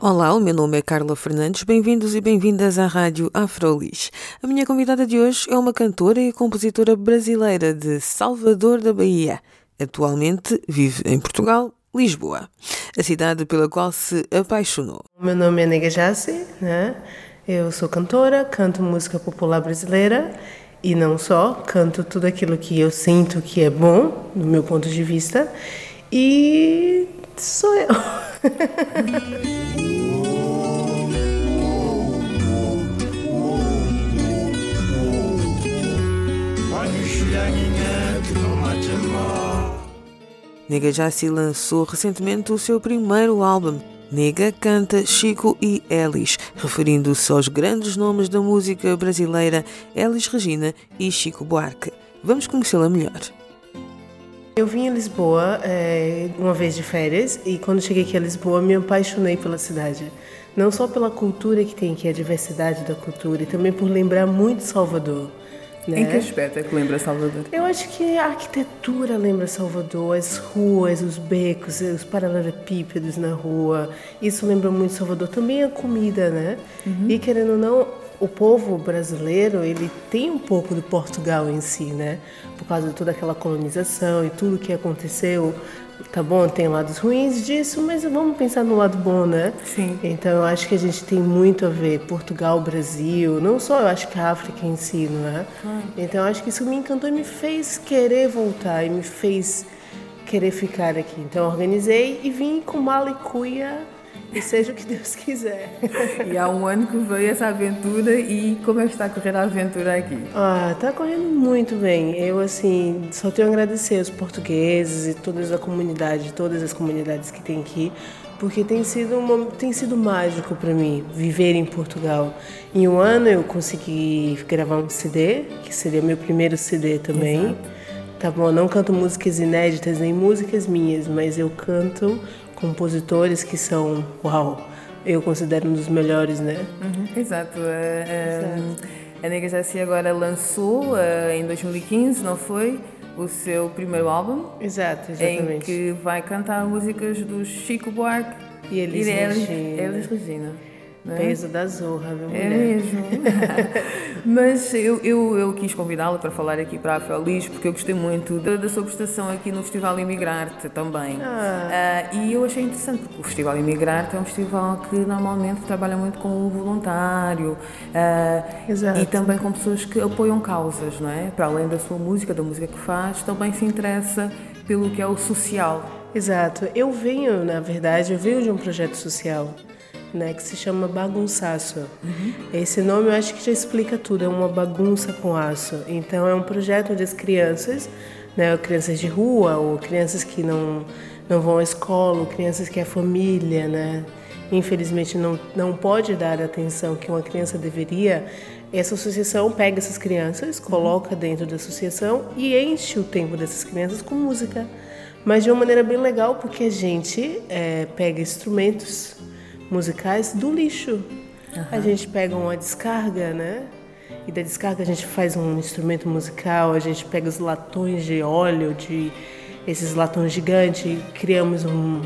Olá, o meu nome é Carla Fernandes, bem-vindos e bem-vindas à Rádio Afrolis. A minha convidada de hoje é uma cantora e compositora brasileira de Salvador da Bahia. Atualmente vive em Portugal, Lisboa, a cidade pela qual se apaixonou. Meu nome é Nega Jace, né? Eu sou cantora, canto música popular brasileira e não só, canto tudo aquilo que eu sinto que é bom, do meu ponto de vista, e sou eu. Nega se lançou recentemente o seu primeiro álbum, Nega canta Chico e Elis, referindo-se aos grandes nomes da música brasileira Elis Regina e Chico Buarque. Vamos conhecê-la melhor. Eu vim a Lisboa é, uma vez de férias e quando cheguei aqui a Lisboa me apaixonei pela cidade. Não só pela cultura que tem aqui, a diversidade da cultura, e também por lembrar muito Salvador. Né? Em que aspecto é que lembra Salvador? Eu acho que a arquitetura lembra Salvador, as ruas, os becos, os paralelepípedos na rua. Isso lembra muito Salvador. Também a comida, né? Uhum. E querendo ou não, o povo brasileiro ele tem um pouco do Portugal em si, né? Por causa de toda aquela colonização e tudo que aconteceu tá bom, tem lados ruins disso, mas vamos pensar no lado bom, né? Sim. Então eu acho que a gente tem muito a ver Portugal, Brasil, não só eu acho que a África em si, não é? Então eu acho que isso me encantou e me fez querer voltar e me fez querer ficar aqui. Então eu organizei e vim com mala e cuia e seja o que Deus quiser. E há um ano que veio essa aventura e como é que está a correr a aventura aqui? Ah, está correndo muito bem. Eu, assim, só tenho a agradecer aos portugueses e toda a comunidade, todas as comunidades que tem aqui, porque tem sido, uma, tem sido mágico para mim viver em Portugal. Em um ano eu consegui gravar um CD, que seria meu primeiro CD também. Exato. Tá bom, não canto músicas inéditas nem músicas minhas, mas eu canto compositores que são, uau, eu considero um dos melhores, né? Uhum, exato. É, é, a Nega Jaci agora lançou uh, em 2015, não foi? O seu primeiro álbum. Exato, exatamente. Em que vai cantar músicas do Chico Buarque e Elis, e Regina. Elis Regina. Né? Peso da zorra, viu, É mesmo. Mas eu, eu, eu quis convidá-la para falar aqui para a Feliz, porque eu gostei muito da, da sua prestação aqui no Festival Imigrarte também. Ah. Uh, e eu achei interessante, porque o Festival Imigrarte é um festival que normalmente trabalha muito com o voluntário uh, e também com pessoas que apoiam causas, não é? Para além da sua música, da música que faz, também se interessa pelo que é o social. Exato. Eu venho, na verdade, eu venho de um projeto social né, que se chama Bagunçaço. Uhum. Esse nome eu acho que já explica tudo, é uma bagunça com aço. Então é um projeto onde as crianças, né, crianças de rua ou crianças que não não vão à escola, ou crianças que a família, né, infelizmente não não pode dar a atenção que uma criança deveria. Essa associação pega essas crianças, coloca dentro da associação e enche o tempo dessas crianças com música mas de uma maneira bem legal porque a gente é, pega instrumentos musicais do lixo. Uhum. A gente pega uma descarga, né? E da descarga a gente faz um instrumento musical, a gente pega os latões de óleo, de esses latões gigantes, criamos um,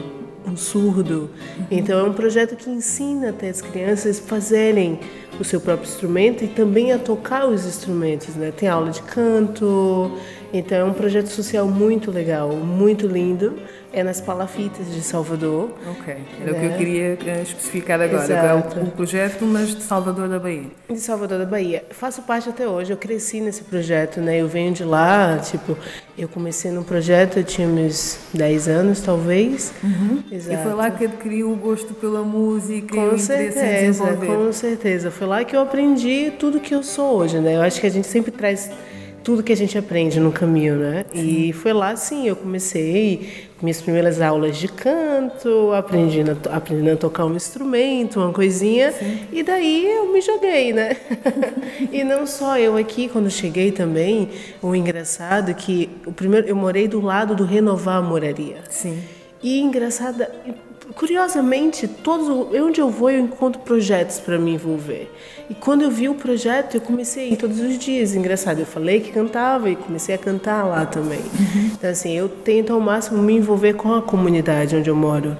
um surdo. Uhum. Então é um projeto que ensina até as crianças fazerem o seu próprio instrumento e também a tocar os instrumentos, né? Tem aula de canto, então é um projeto social muito legal, muito lindo é nas Palafitas de Salvador. Ok, era né? o que eu né? queria eh, especificar agora. Exato. É o projeto, mas de Salvador da Bahia. De Salvador da Bahia. Faço parte até hoje, eu cresci nesse projeto, né? Eu venho de lá, tipo, eu comecei no projeto, eu tinha uns 10 anos, talvez. Uhum. Exato. E foi lá que adquiriu o gosto pela música com e o certeza, Com certeza, foi lá que eu aprendi tudo que eu sou hoje, né? Eu acho que a gente sempre traz tudo que a gente aprende no caminho, né? Sim. E foi lá, sim, eu comecei com minhas primeiras aulas de canto, aprendendo, aprendendo a tocar um instrumento, uma coisinha, sim. e daí eu me joguei, né? e não só eu aqui, quando cheguei também, o engraçado é que o primeiro, eu morei do lado do Renovar Moraria. Sim. E engraçada, curiosamente, todos onde eu vou eu encontro projetos para me envolver. E quando eu vi o projeto, eu comecei a ir todos os dias. Engraçado, eu falei que cantava e comecei a cantar lá também. Uhum. Então assim, eu tento ao máximo me envolver com a comunidade onde eu moro,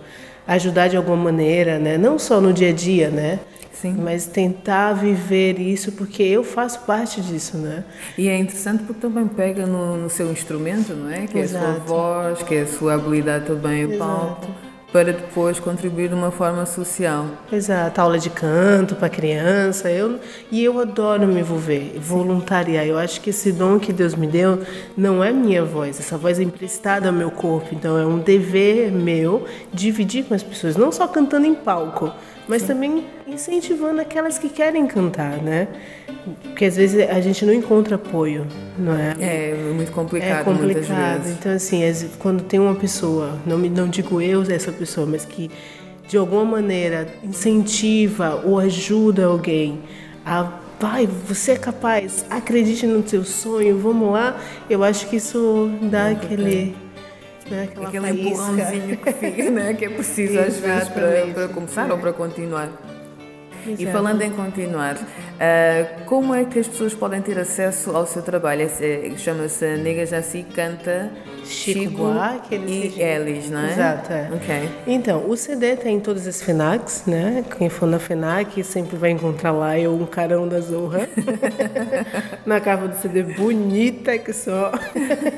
ajudar de alguma maneira, né? Não só no dia a dia, né? Sim. Mas tentar viver isso, porque eu faço parte disso, né? E é interessante porque também pega no, no seu instrumento, não é? Que Exato. é a sua voz, que é a sua habilidade também em palco para depois contribuir de uma forma social. Exato, aula de canto para criança, eu e eu adoro me envolver, voluntariar. Eu acho que esse dom que Deus me deu não é minha voz, essa voz é emprestada ao meu corpo, então é um dever meu dividir com as pessoas, não só cantando em palco, mas Sim. também incentivando aquelas que querem cantar, né? Porque às vezes a gente não encontra apoio, não é? É muito complicado, é complicado. Então assim, quando tem uma pessoa, não me não digo eu essa pessoa, mas que de alguma maneira incentiva ou ajuda alguém a vai, você é capaz, acredite no seu sonho, vamos lá. Eu acho que isso dá é aquele né? Aquela Aquele faísca. empurrãozinho que fica, né? Que é preciso às vezes para, para começar ou para continuar. Exato. E falando em continuar, uh, como é que as pessoas podem ter acesso ao seu trabalho? É, Chama-se Nega Jaci Canta Chico, Buarque e Elis, não é? Exato, é. Okay. Então, o CD tem em todas as FENACs, né? Quem for na FENAC sempre vai encontrar lá eu, um carão da Zorra. na capa do CD bonita que só.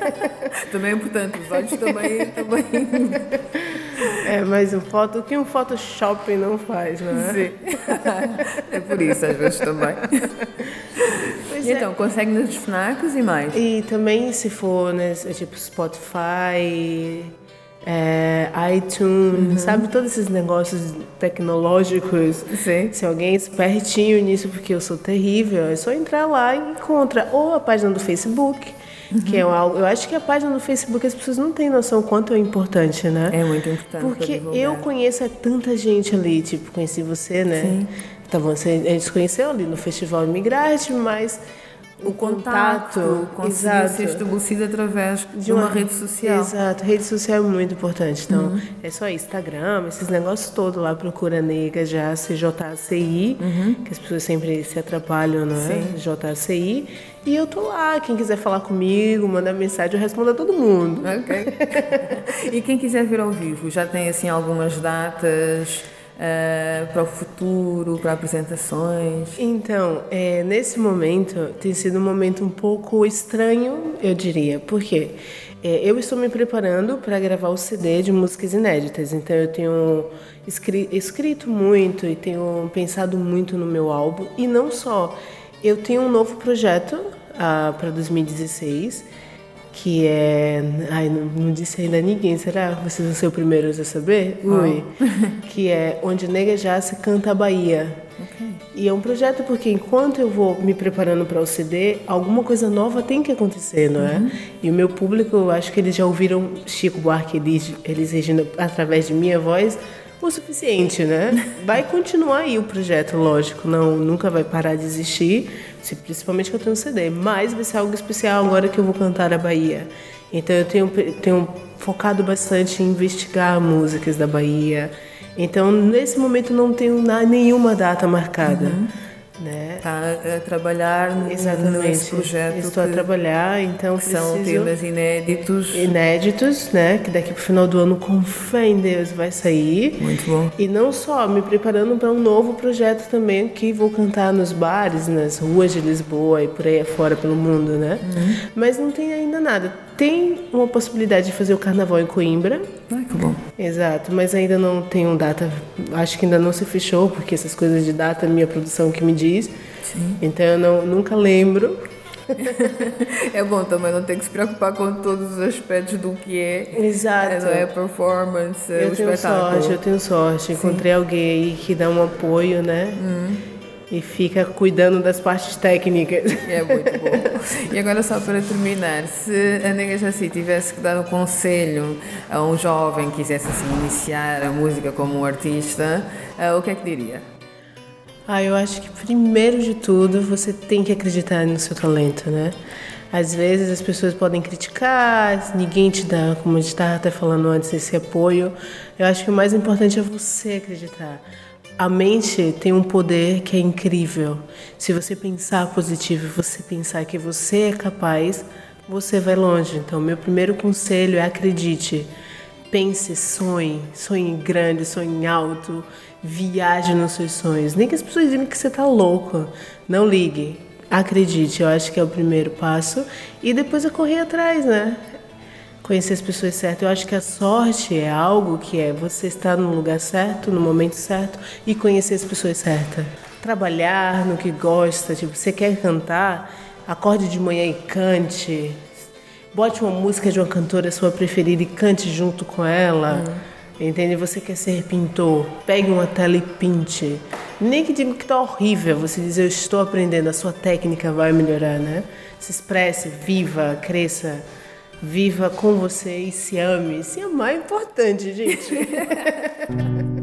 também é importante, os olhos também... também... É, mas o, foto, o que um Photoshop não faz, não é? Sim. é por isso, às vezes também. Pois e então, é. consegue nos FNACs e mais? E também se for, né, tipo Spotify, é, iTunes, uhum. sabe? Todos esses negócios tecnológicos. Sim. Se alguém é espertinho nisso, porque eu sou terrível, é só entrar lá e encontra. Ou a página do Facebook, uhum. que é algo. Eu acho que a página do Facebook as pessoas não têm noção quanto é importante, né? É muito importante. Porque eu conheço é tanta gente ali, tipo, conheci você, né? Sim. Tá bom, a gente se conheceu ali no Festival Imigrante, mas o contato, conseguiu ser estabelecido através de, uma, uma, rede social. Exato, rede social é muito importante. Então, uhum. é só Instagram, esses negócios todos lá, procura nega já, CJCI, uhum. que as pessoas sempre se atrapalham, não é? JCI. E eu tô lá, quem quiser falar comigo, mandar mensagem, eu respondo a todo mundo. Ok. e quem quiser vir ao vivo, já tem assim algumas datas? Uh, para o futuro, para apresentações? Então, é, nesse momento tem sido um momento um pouco estranho, eu diria. Por quê? É, eu estou me preparando para gravar o CD de músicas inéditas, então eu tenho escrito muito e tenho pensado muito no meu álbum. E não só, eu tenho um novo projeto uh, para 2016 que é. Ai, não, não, disse ainda a ninguém, será? Vocês vão ser os primeiros a saber? Oh. Ui. que é Onde Nega Já se canta a Bahia. Okay. E é um projeto porque enquanto eu vou me preparando para o CD, alguma coisa nova tem que acontecer, não é? Uhum. E o meu público, eu acho que eles já ouviram Chico Buarque eles, eles regindo através de minha voz o suficiente, né? Vai continuar aí o projeto, lógico, não nunca vai parar de existir, principalmente que eu tenho um CD, mas vai ser algo especial agora que eu vou cantar a Bahia. Então eu tenho, tenho focado bastante em investigar músicas da Bahia. Então nesse momento não tenho nenhuma data marcada. Uhum né? Está a trabalhar Exatamente. nesse projeto. Estou que, a trabalhar, então são temas inéditos. Inéditos, né? Que daqui para o final do ano, com fé em Deus, vai sair. Muito bom. E não só, me preparando para um novo projeto também, que vou cantar nos bares, nas ruas de Lisboa e por aí afora pelo mundo, né? Uhum. Mas não tem ainda nada. Tem uma possibilidade de fazer o carnaval em Coimbra. Ai, que bom. Exato, mas ainda não tenho data. Acho que ainda não se fechou, porque essas coisas de data, minha produção que me diz. Sim. Então eu não, nunca lembro. é bom também não ter que se preocupar com todos os aspectos do que é. Exato. É, é performance, eu o tenho espetáculo. sorte, eu tenho sorte. Encontrei Sim. alguém que dá um apoio, né? Hum e fica cuidando das partes técnicas. É muito bom. E agora só para terminar, se a Nega Jaci tivesse que dar um conselho a um jovem que quisesse assim, iniciar a música como um artista, uh, o que é que diria? Ah, eu acho que primeiro de tudo você tem que acreditar no seu talento, né? Às vezes as pessoas podem criticar, ninguém te dá, como a gente estava até falando antes, esse apoio. Eu acho que o mais importante é você acreditar. A mente tem um poder que é incrível. Se você pensar positivo, você pensar que você é capaz, você vai longe. Então, meu primeiro conselho é acredite. Pense, sonhe, sonhe grande, sonhe alto, viaje nos seus sonhos. Nem que as pessoas digam que você está louco. Não ligue. Acredite, eu acho que é o primeiro passo. E depois é correr atrás, né? Conhecer as pessoas certas. Eu acho que a sorte é algo que é você estar no lugar certo, no momento certo e conhecer as pessoas certas. Trabalhar no que gosta, tipo, você quer cantar, acorde de manhã e cante. Bote uma música de uma cantora sua preferida e cante junto com ela. Hum. Entende? Você quer ser pintor, pegue uma tela e pinte. Nem que diga que está horrível, você diz eu estou aprendendo, a sua técnica vai melhorar, né? Se expresse, viva, cresça viva com você e se ame. Se amar é importante, gente.